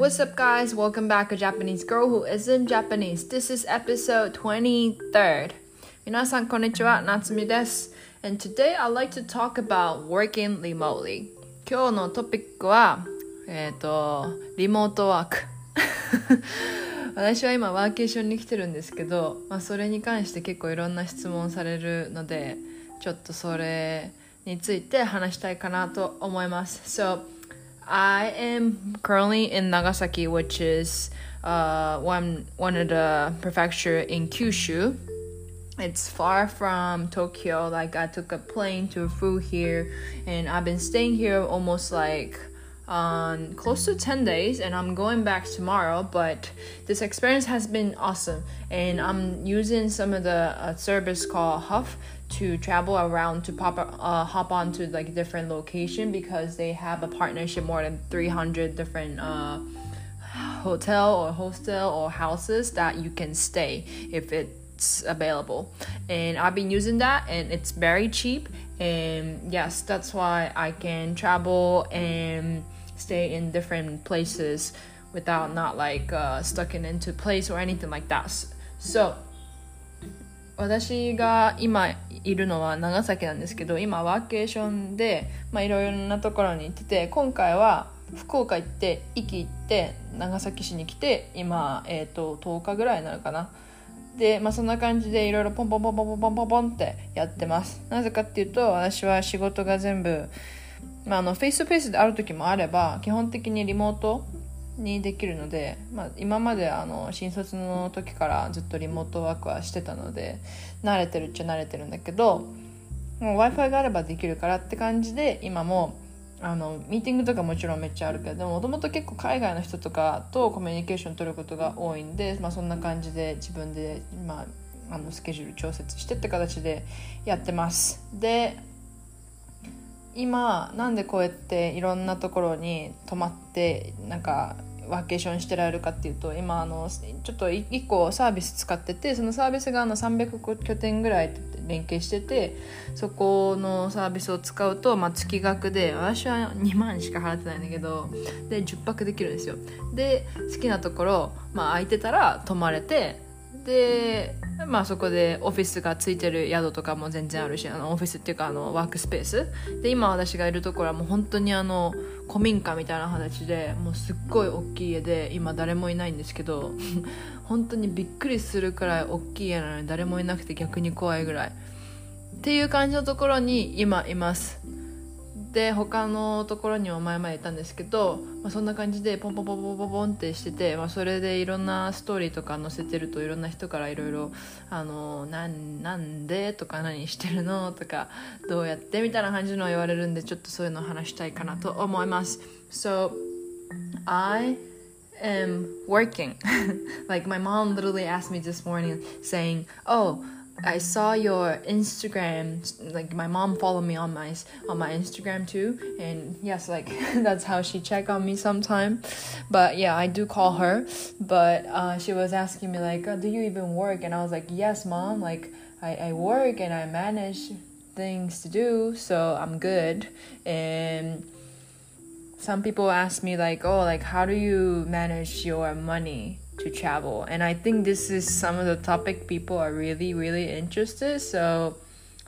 What's up, guys? Welcome back, a Japanese girl who isn't Japanese. This is episode 23rd. 皆さん、こんにちは。夏美です。And today I'd like to talk about working remotely. 今日のトピックは、えっ、と、リモートワーク。私は今ワーケーションに来てるんですけど、まあ、それに関して結構いろんな質問されるのでちょっとそれについて話したいかなと思います So I am currently in Nagasaki which is uh, one, one of the prefecture in Kyushu it's far from Tokyo. Like I took a plane to flew here, and I've been staying here almost like um, close to 10 days and I'm going back tomorrow but this experience has been awesome and I'm using some of the uh, service called Huff to travel around to pop uh, hop onto like different location because they have a partnership more than 300 different uh, hotel or hostel or houses that you can stay if it's available. And I've been using that and it's very cheap. And yes that's why I can travel and stay in different places without not like uh, stuck in into place or anything like that. So 私が今いるのは長崎なんですけど今ワーケーションでいろいろなところに行ってて今回は福岡行って壱岐行って長崎市に来て今、えー、と10日ぐらいになるかな。で、まあ、そんな感じでいろいろポンポンポンポンポンポンポンポンってやってます。なぜかっていうと私は仕事が全部、まあ、あのフェイスとフェイスである時もあれば基本的にリモートにできるので、まあ、今まであの新卒の時からずっとリモートワークはしてたので慣れてるっちゃ慣れてるんだけど w i f i があればできるからって感じで今もあのミーティングとかもちろんめっちゃあるけどもともと結構海外の人とかとコミュニケーション取ることが多いんで、まあ、そんな感じで自分で、まあ、あのスケジュール調節してって形でやってます。で今なんでこうやっていろんなところに泊まってなんかワーケーションしてられるかっていうと今あのちょっと1個サービス使っててそのサービスがあの300拠点ぐらい連携しててそこのサービスを使うと、まあ、月額で私は2万しか払ってないんだけどで10泊できるんですよ。で好きなところ、まあ、空いてたら泊まれてでまあそこでオフィスがついてる宿とかも全然あるしあのオフィスっていうかあのワークスペース。で今私がいるところはもう本当にあの古民家みたいな形でもうすっごい大きい家で今誰もいないんですけど 本当にびっくりするくらい大きい家なのに誰もいなくて逆に怖いぐらい。っていう感じのところに今います。で他のところにも前々言ったんですけど、まあ、そんな感じでポンポンポンポンポンポンってしてて、まあ、それでいろんなストーリーとか載せてるといろんな人からいろいろ「あのなんなんで?」とか「何してるの?」とか「どうやって?」みたいな感じの言われるんでちょっとそういうの話したいかなと思います So I am working like my mom literally asked me this morning saying oh I saw your Instagram. Like my mom followed me on my on my Instagram too, and yes, like that's how she check on me sometime. But yeah, I do call her. But uh, she was asking me like, oh, "Do you even work?" And I was like, "Yes, mom. Like I, I work and I manage things to do, so I'm good." And some people ask me like, "Oh, like how do you manage your money?" To travel. And i think this is some of the topic people are really really interested so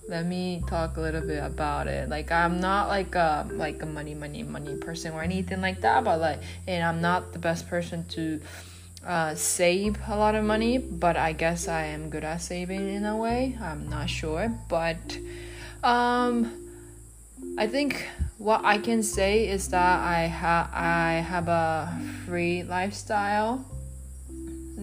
let me talk a little bit about it. Like i'm not like a like a money money money person or anything like that but like and i'm not the best person to uh, save a lot of money but i guess i am good at saving in a way. I'm not sure but um i think what i can say is that i have i have a free lifestyle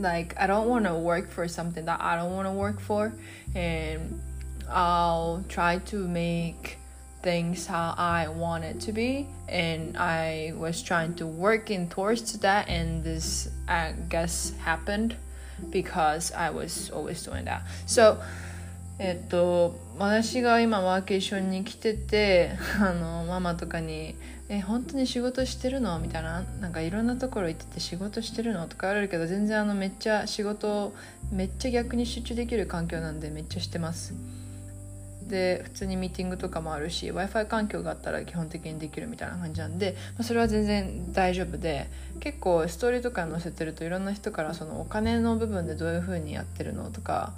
like I don't want to work for something that I don't want to work for and I'll try to make things how I want it to be and I was trying to work in towards that and this I guess happened because I was always doing that. So えっと私が今ワーケーションに来てて あのママとかに「え本当に仕事してるの?」みたいななんかいろんなところ行ってて仕事してるの？とか言われるけど全然あのめっちゃ仕事めっちゃ逆に集中できる環境なんでめっちゃしてます。で普通にミーティングとかもあるし w i f i 環境があったら基本的にできるみたいな感じなんで、まあ、それは全然大丈夫で結構ストーリーとか載せてるといろんな人からそのお金の部分でどういう風にやってるの？とか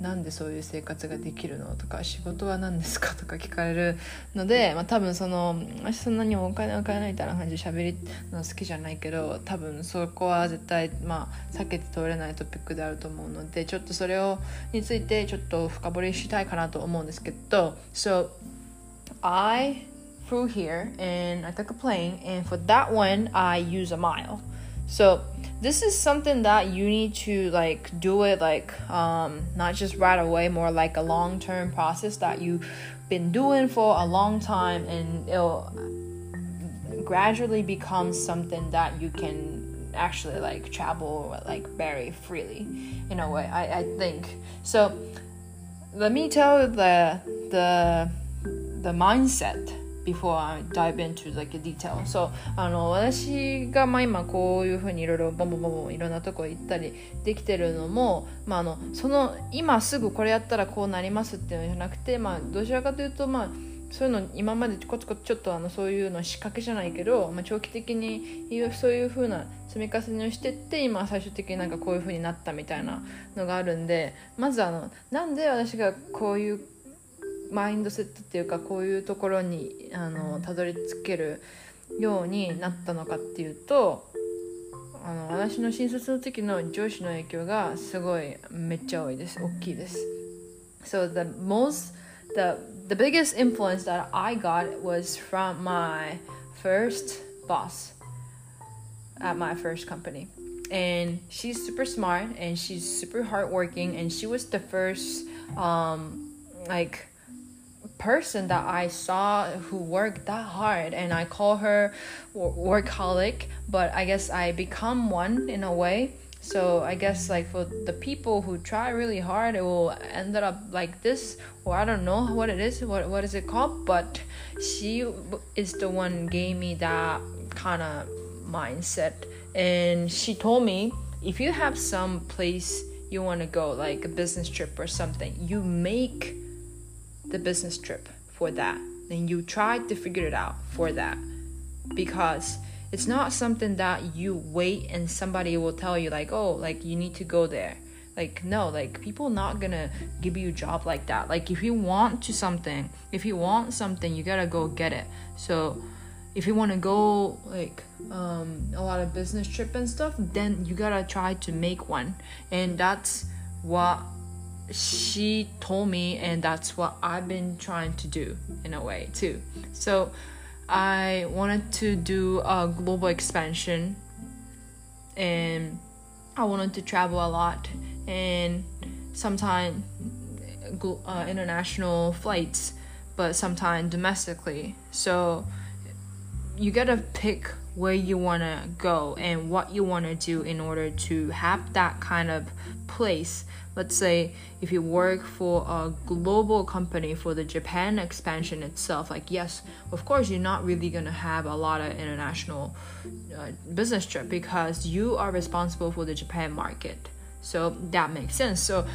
なんでそういう生活ができるの？とか仕事は何ですか？とか聞かれるので、まあ、多分その私そんなにお金を買えないみたいな感じで喋りの好きじゃないけど多分そこは絶対、まあ、避けて通れないトピックであると思うのでちょっとそれをについてちょっと深掘りしたいかなと思うんですけど So I flew here and I took a plane and for that one I use a mile. So this is something that you need to like do it like um, not just right away, more like a long term process that you've been doing for a long time, and it'll gradually become something that you can actually like travel like very freely in a way. I, I think so. Let me tell the the the mindset before I dive into like a detail. So あの私がまあ今こういうふうにいろいろボンボンボンボンいろんなとこ行ったりできてるのも、まあ、あのその今すぐこれやったらこうなりますっていうのじゃなくて、まあ、どちらかというとまあそういうの今までコツコツちょっとあのそういうの仕掛けじゃないけど、まあ、長期的にそういう風な積み重ねをしてって今最終的になんかこういう風になったみたいなのがあるんでまずあのなんで私がこういうマインドセットっていうかこういうところにあのたどり着けるようになったのかっていうとあの私の新卒の時の上司の影響がすごいめっちゃ多いです大きいです So the most the the biggest influence that I got was from my first boss at my first company and she's super smart and she's super hardworking and she was the first um like person that I saw who worked that hard, and I call her workaholic, but I guess I become one in a way. So I guess like for the people who try really hard, it will end up like this, or I don't know what it is. What what is it called? But she is the one gave me that kind of mindset, and she told me if you have some place you want to go, like a business trip or something, you make the business trip for that. And you try to figure it out for that. Because it's not something that you wait and somebody will tell you like oh like you need to go there. Like no like people not gonna give you a job like that. Like if you want to something if you want something you gotta go get it. So if you want to go like um, a lot of business trip and stuff then you gotta try to make one. And that's what she told me and that's what I've been trying to do in a way too. So I wanted to do a global expansion and I wanted to travel a lot and sometimes uh, international flights but sometimes domestically. So you gotta pick where you want to go and what you want to do in order to have that kind of place let's say if you work for a global company for the Japan expansion itself, like yes, of course you're not really gonna have a lot of international uh, business trip because you are responsible for the Japan market. So that makes sense. So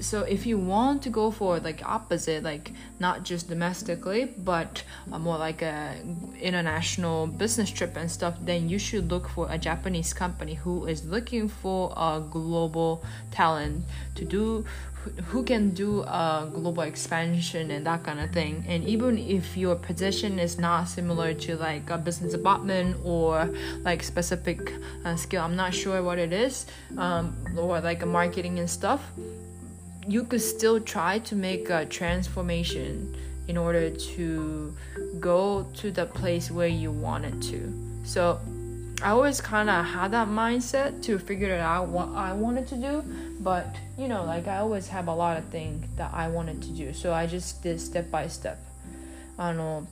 so if you want to go for like opposite, like not just domestically, but uh, more like a international business trip and stuff, then you should look for a Japanese company who is looking for a global talent to do who can do a global expansion and that kind of thing. And even if your position is not similar to like a business department or like specific uh, skill i'm not sure what it is um, or like a marketing and stuff you could still try to make a transformation in order to go to the place where you wanted to. So I always kind of had that mindset to figure it out what I wanted to do, but you know, like I always have a lot of things that I wanted to do, so I just did step by step. あの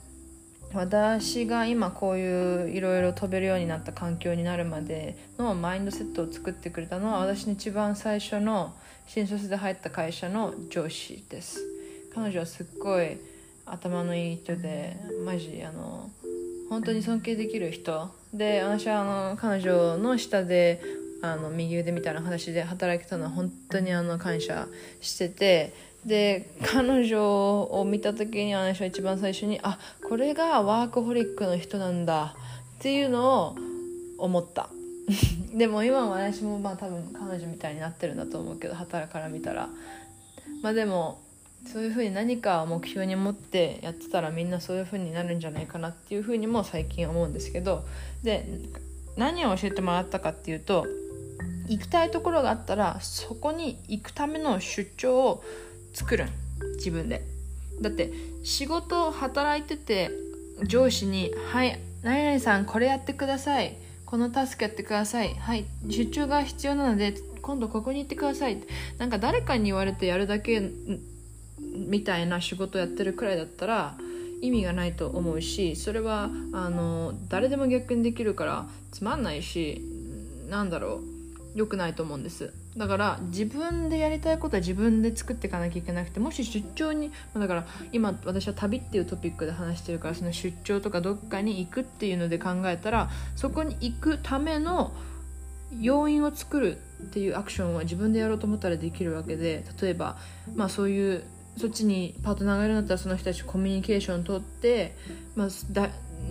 私が今こういういろいろ飛べるようになった環境になるまでのマインドセットを作ってくれたのは私の一番最初の新卒で入った会社の上司です彼女はすっごい頭のいい人でマジあの本当に尊敬できる人で私はあの彼女の下であの右腕みたいな話で働いてたのは本当にあの感謝しててで彼女を見た時に私は一番最初にあこれがワークホリックの人なんだっていうのを思った。でも今は私もまあ多分彼女みたいになってるんだと思うけど働から見たら。まあでもそういうふうに何か目標に持ってやってたらみんなそういうふうになるんじゃないかなっていうふうにも最近思うんですけど。で何を教えてもらったかっていうと行きたいところがあったらそこに行くための出張を作る自分で。だって仕事を働いてて上司に「はい何々さんこれやってください。このタスクやってください。はい出張が必要なので今度ここに行ってください」なんか誰かに言われてやるだけみたいな仕事やってるくらいだったら意味がないと思うしそれはあの誰でも逆にできるからつまんないしなんだろう。良くないと思うんです。だから自分でやりたいことは自分で作っていかなきゃいけなくてもし出張にだから今私は旅っていうトピックで話してるからその出張とかどっかに行くっていうので考えたらそこに行くための要因を作るっていうアクションは自分でやろうと思ったらできるわけで例えばまあそういうそっちにパートナーがいるんだったらその人たちコミュニケーション取って、まあ、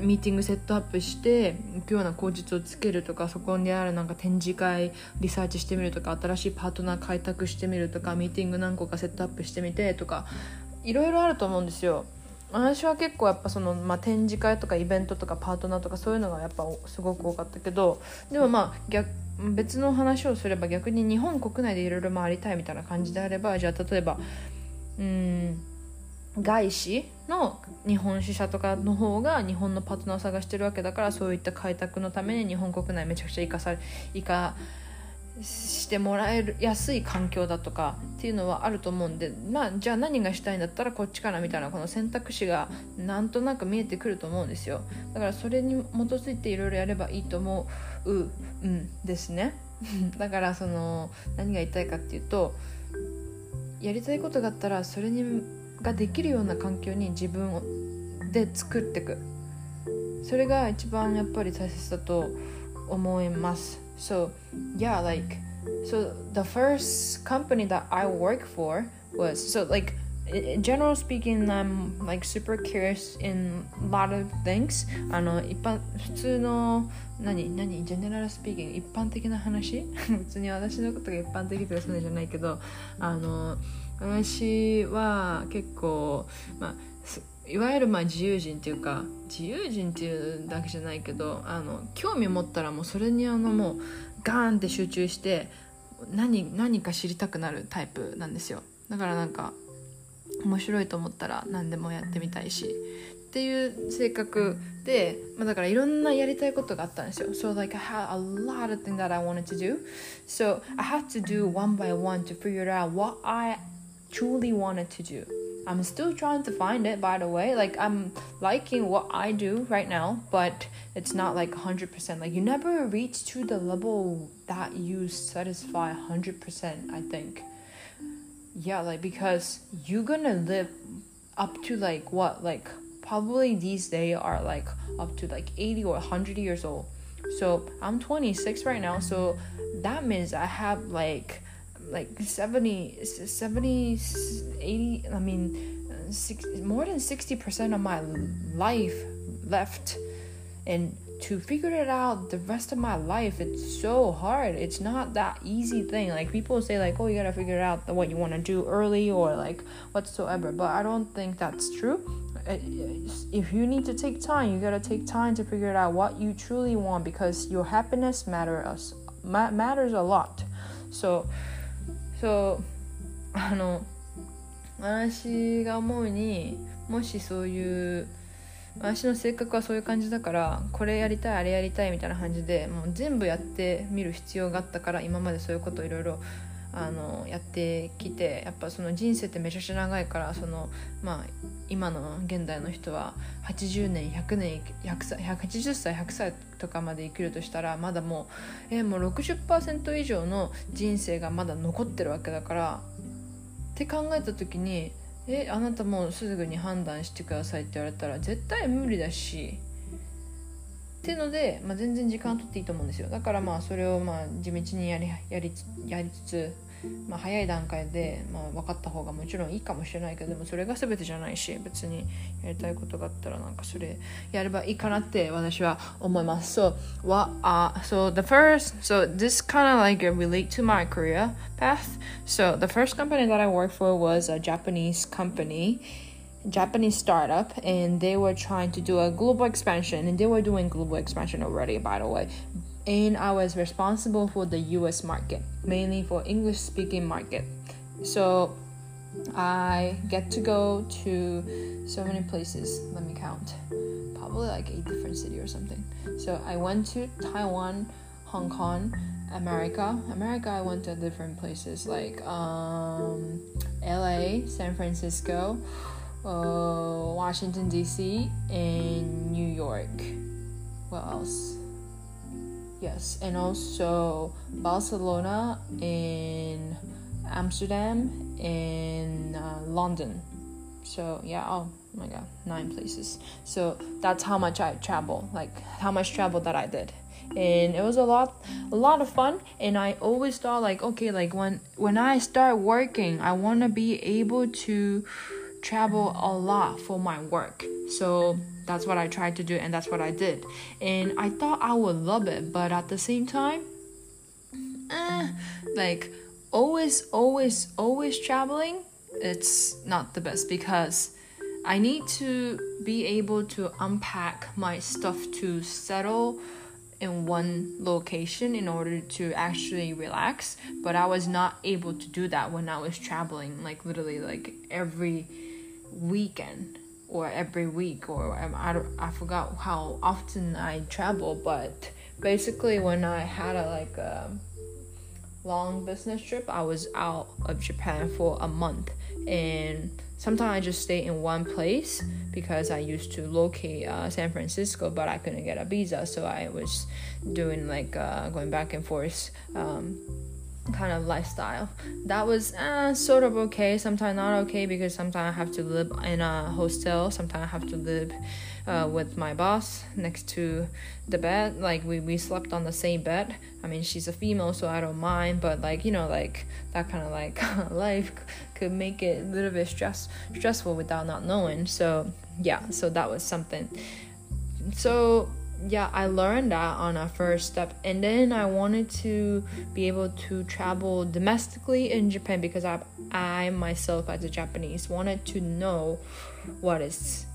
ミーティングセットアップして行くような口実をつけるとかそこにあるなんか展示会リサーチしてみるとか新しいパートナー開拓してみるとかミーティング何個かセットアップしてみてとかいろいろあると思うんですよ。私は結構やっぱその、まあ、展示会とかイベントとかパートナーとかそういうのがやっぱすごく多かったけどでもまあ逆別の話をすれば逆に日本国内でいろいろ回りたいみたいな感じであればじゃあ例えばうん外資の日本支社とかの方が日本のパートナーを探してるわけだからそういった開拓のために日本国内めちゃくちゃ生かされ生かしてもらえるやすい環境だとかっていうのはあると思うんでまあじゃあ何がしたいんだったらこっちかなみたいなこの選択肢がなんとなく見えてくると思うんですよ。だからそれに基づいていろいろやればいいと思ううんですね。だからその何が言いたいかっていうとやりたいことがあったらそれにができるような環境に自分で作っていくそれが一番やっぱり大切だと思います So yeah like so the first company that I work for was so like in general speaking I'm like super curious in a lot of things あの一般普通の何何ジェネラルスピーキング一般的な話別に私のことが一般的とかそうじゃないけどあの私は結構まあいわゆるまあ自由人っていうか自由人っていうだけじゃないけどあの興味持ったらもうそれにあのもうガーンって集中して何何か知りたくなるタイプなんですよだからなんか面白いと思ったら何でもやってみたいしっていう性格で、まあ、だからいろんなやりたいことがあったんですよ。So like I had a lot of things that I wanted to do. So I had to do one by one to figure out what I truly wanted to do. I'm still trying to find it by the way. Like I'm liking what I do right now, but it's not like 100%. Like you never reach to the level that you satisfy 100%, I think. Yeah, like because you're gonna live up to like what like probably these days are like up to like 80 or 100 years old so i'm 26 right now so that means i have like like 70 70 80 i mean six, more than 60% of my life left. And to figure it out the rest of my life it's so hard. It's not that easy thing. Like people say like oh you gotta figure it out what you want to do early or like whatsoever. But i don't think that's true. If you need to take time you gotta take time to figure out what you truly want because your happiness matters matters a lot. So そう。あの私が思うにもしそういう私の性格はそういう感じだからこれやりたいあれやりたいみたいな感じでもう全部やってみる必要があったから今までそういうことをいろいろあのやってきてやっぱその人生ってめちゃくちゃ長いからその、まあ、今の現代の人は80年100年100歳180歳100歳とかまで生きるとしたらまだもう,、えもう60%以上の人生がまだ残ってるわけだからって考えた時にえあなたもうすぐに判断してくださいって言われたら絶対無理だしっていうので、まあ、全然時間取っていいと思うんですよ。だからまあそれをまあ地道にやりやりやりつつまあ、早い段階で、まあ、分かった方がもちろんいいかもしれないけどでもそれが全てじゃないし別にやりたいことがあったらなんかそれやればいいかなって私は思います。So, what, uh, so the first so this kind of like relate to my career path. So the first company that I worked for was a Japanese company. Japanese startup and they were trying to do a global expansion and they were doing global expansion already by the way. And I was responsible for the US market mainly for English speaking market. So I get to go to so many places. Let me count. Probably like eight different city or something. So I went to Taiwan Hong Kong America. America I went to different places like um, LA San Francisco uh, Washington D.C. and New York. What else? Yes, and also Barcelona and Amsterdam and uh, London. So yeah, oh my god, nine places. So that's how much I travel, like how much travel that I did. And it was a lot a lot of fun and I always thought like okay like when when I start working I wanna be able to travel a lot for my work. So that's what I tried to do and that's what I did. And I thought I would love it, but at the same time, eh, like always, always, always traveling, it's not the best because I need to be able to unpack my stuff to settle in one location in order to actually relax but i was not able to do that when i was traveling like literally like every weekend or every week or I, I forgot how often I travel but basically when I had a like a long business trip I was out of Japan for a month. And sometimes I just stay in one place because I used to locate uh, San Francisco but I couldn't get a visa. So I was doing like uh, going back and forth um, kind of lifestyle. That was uh, sort of okay, sometimes not okay because sometimes I have to live in a hostel, sometimes I have to live uh, with my boss next to the bed. Like we, we slept on the same bed. I mean, she's a female, so I don't mind, but like, you know, like that kind of like life could make it a little bit stress stressful without not knowing. So, yeah, so that was something. So, yeah, I learned that on a first step, and then I wanted to be able to travel domestically in Japan because I, I myself as a Japanese wanted to know what is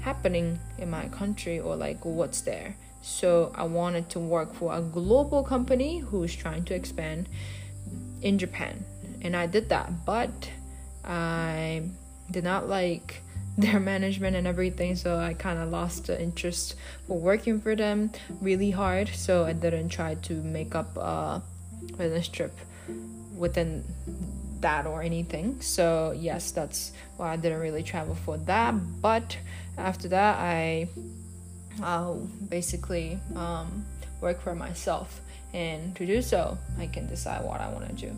happening in my country or like what's there. So I wanted to work for a global company who's trying to expand in Japan, and I did that, but I did not like their management and everything so i kind of lost the interest for working for them really hard so i didn't try to make up a business trip within that or anything. So yes that's why i didn't really travel for that but after that i uh, basically um, work for myself. And to do so i can decide what i want to do.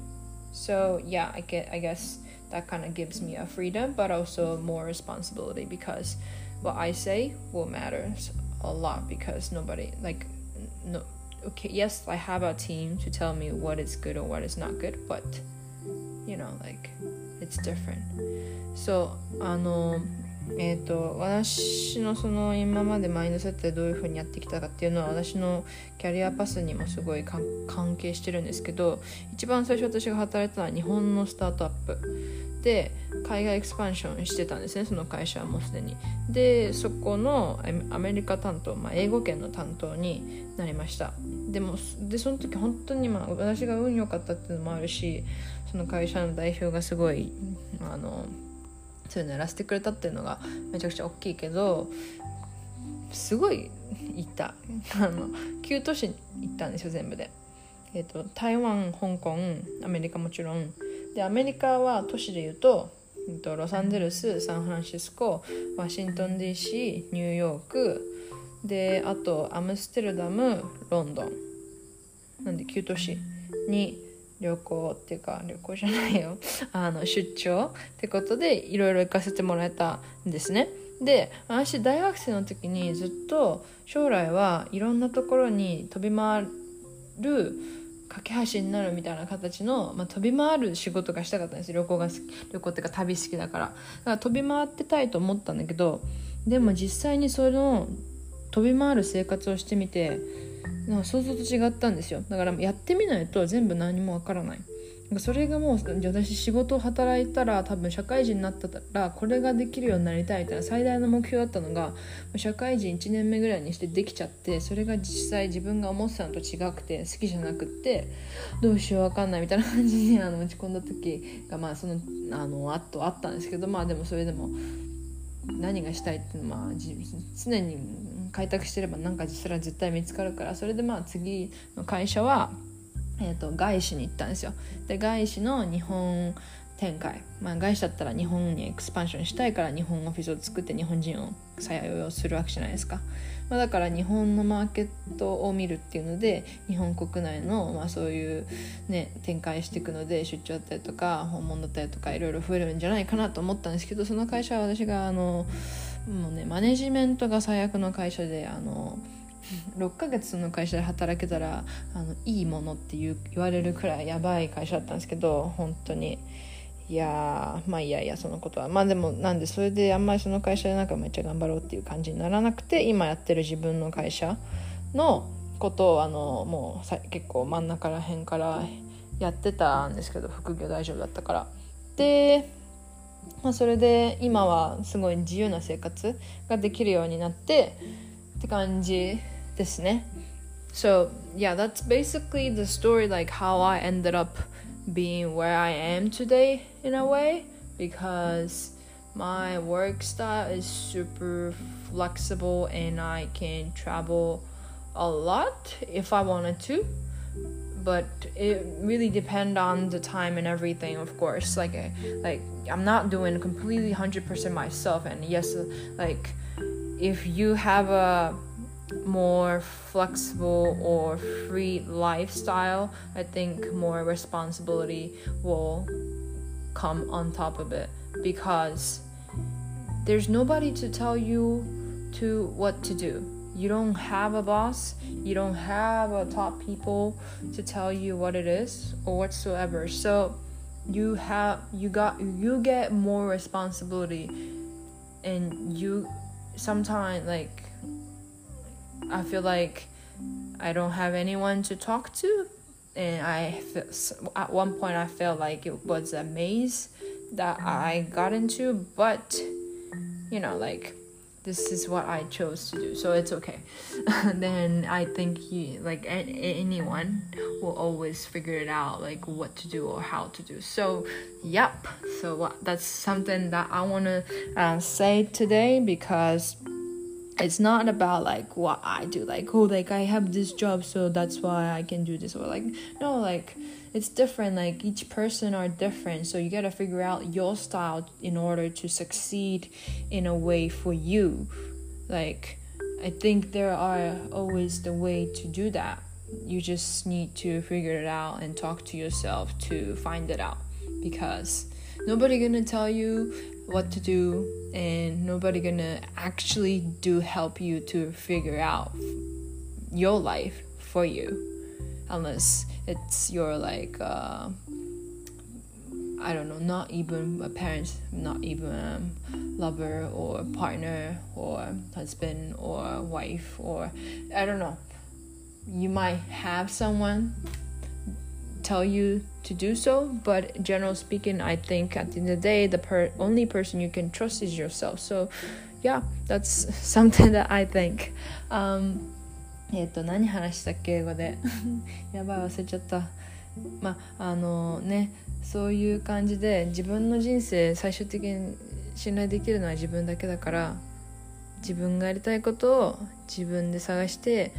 So yeah i get i guess that kind of gives me a freedom but also more responsibility because what I say will matters a lot because nobody like no okay yes I have a team to tell me what is good or what is not good but you know like it's different so あのえーと、私のその今までマインドセットでどういうふうにやってきたかっていうのは私のキャリアパスにもすごい関係してるんですけど一番最初私が働いたのは日本のスタートアップで海外エクスパンションしてたんですねその会社はもうすでに。でそこのアメリカ担当、まあ、英語圏の担当になりました。でもでその時本当に、まあ、私が運良かったっていうのもあるしその会社の代表がすごいあのそういうのやらせてくれたっていうのがめちゃくちゃ大きいけどすごい行った。あの9都市行ったんですよ全部で、えーと台湾香港アメリカもちろん。でアメリカは都市でいうとロサンゼルスサンフランシスコワシントン DC ニューヨークであとアムステルダムロンドン。なんで9都市に旅行っていうか旅行じゃないよ。あの出張ってことでいろいろ行かせてもらえたんですね。で私大学生の時にずっと将来はいろんなところに飛び回る架け橋になるみたいな形の、まあ、飛び回る仕事がしたかったんです旅行が旅行っていうか旅好きだから。だから飛び回ってたいと思ったんだけどでも実際にその飛び回る生活をしてみてなんか想像と違ったんですよ。だからやってみないと全部何もわからない。それがもう私仕事を働いたら多分社会人になったらこれができるようになりたいみたいな最大の目標だったのが社会人1年目ぐらいにしてできちゃってそれが実際自分が思ってたのと違くて好きじゃなくってどうしよう分かんないみたいな感じにあの落ち込んだ時がまあそのあのあとあったんですけどまあでもそれでも何がしたいっていうのは、常に開拓してれば何かそれは絶対見つかるからそれでまあ次の会社は。えーと、外資に行ったんですよ。で外資の日本展開、まあ、外資だったら日本にエクスパンションしたいから日本オフィスを作って日本人を採用するわけじゃないですか、まあ、だから日本のマーケットを見るっていうので日本国内の、まあ、そういう、ね、展開していくので出張だったりとか訪問だったりとかいろいろ増えるんじゃないかなと思ったんですけどその会社は私があのもうねマネジメントが最悪の会社であの6ヶ月その会社で働けたらあのいいものって言言われるくらいやばい会社だったんですけど本当に。いやまあいやいやそのことは。まあでもなんでそれであんまりその会社でなんかめっちゃ頑張ろうっていう感じにならなくて今やってる自分の会社のことをあのもうさ結構真ん中ら辺からやってたんですけど副業大丈夫だったから。でまあ、それで今はすごい自由な生活ができるようになってって感じ。ですね So yeah that's basically the story like how I ended up being where I am today in a way because my work style is super flexible and I can travel a lot if I wanted to but it really depend on the time and everything of course like like i'm not doing completely 100% myself and yes like if you have a more flexible or free lifestyle, I think more responsibility will come on top of it because there's nobody to tell you to what to do. You don't have a boss, you don't have a top people to tell you what it is or whatsoever. So you have you got you get more responsibility and you sometimes like I feel like I don't have anyone to talk to, and I at one point I felt like it was a maze that I got into, but you know, like this is what I chose to do, so it's okay. then I think he, like anyone, will always figure it out, like what to do or how to do. So, yep. So that's something that I want to uh, say today because it's not about like what I do, like oh like I have this job so that's why I can do this or like no like it's different like each person are different so you got to figure out your style in order to succeed in a way for you. Like I think there are always the way to do that. You just need to figure it out and talk to yourself to find it out because nobody gonna tell you what to do and nobody gonna actually do help you to figure out your life for you unless it's your like uh, I don't know, not even a parent, not even a lover or partner or husband or wife or I don't know. You might have someone tell you to do so but general speaking i think at the end of the day the per- only person you can trust is yourself so yeah that's something that i think um えっと何話したっけ英語でやばい忘れちゃったまああのねそういう感じで自分の人生最終的に信頼できるのは自分だけだから自分がやりたいことを自分で探して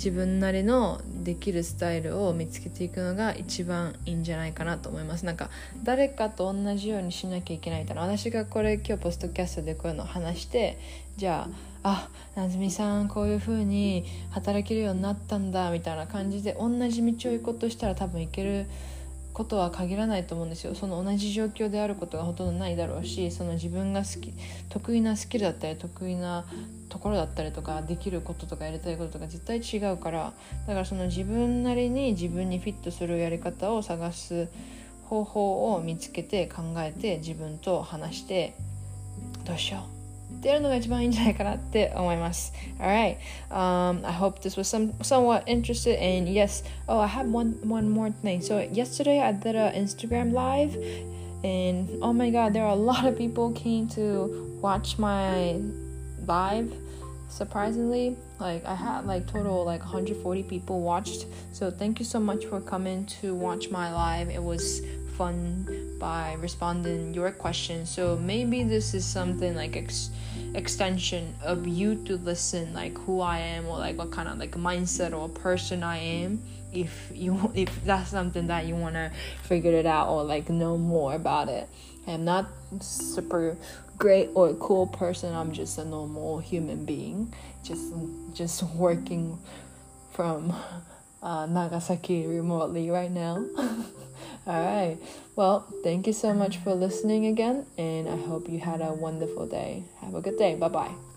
自分なりのできるスタイルを見つけていくのが一番いいんじゃないかなと思います。なんか誰かと同じようにしなきゃいけないから私がこれ今日ポストキャストでこういうのを話してじゃああなずみさんこういう風に働けるようになったんだみたいな感じで同じ道を行こうとしたら多分行けることは限らないと思うんですよ。その同じ状況であることがほとんどないだろうしその自分が好き得意なスキルだったり得意なところだったりとかできることとかやりたいこととか絶対違うからだからその自分なりに自分にフィットするやり方を探す方法を見つけて考えて自分と話してどうしよう。ってやるのが一番いいんじゃないかなって思います。Alright, um, I hope this was some somewhat interested. And yes, oh, I have one one more thing. So yesterday I did an Instagram live, and oh my god, there are a lot of people came to watch my live surprisingly like i had like total like 140 people watched so thank you so much for coming to watch my live it was fun by responding your questions so maybe this is something like ex- extension of you to listen like who i am or like what kind of like mindset or person i am if you if that's something that you want to figure it out or like know more about it i'm not super great or cool person. I'm just a normal human being, just just working from uh, Nagasaki remotely right now. All right. Well, thank you so much for listening again, and I hope you had a wonderful day. Have a good day. Bye bye.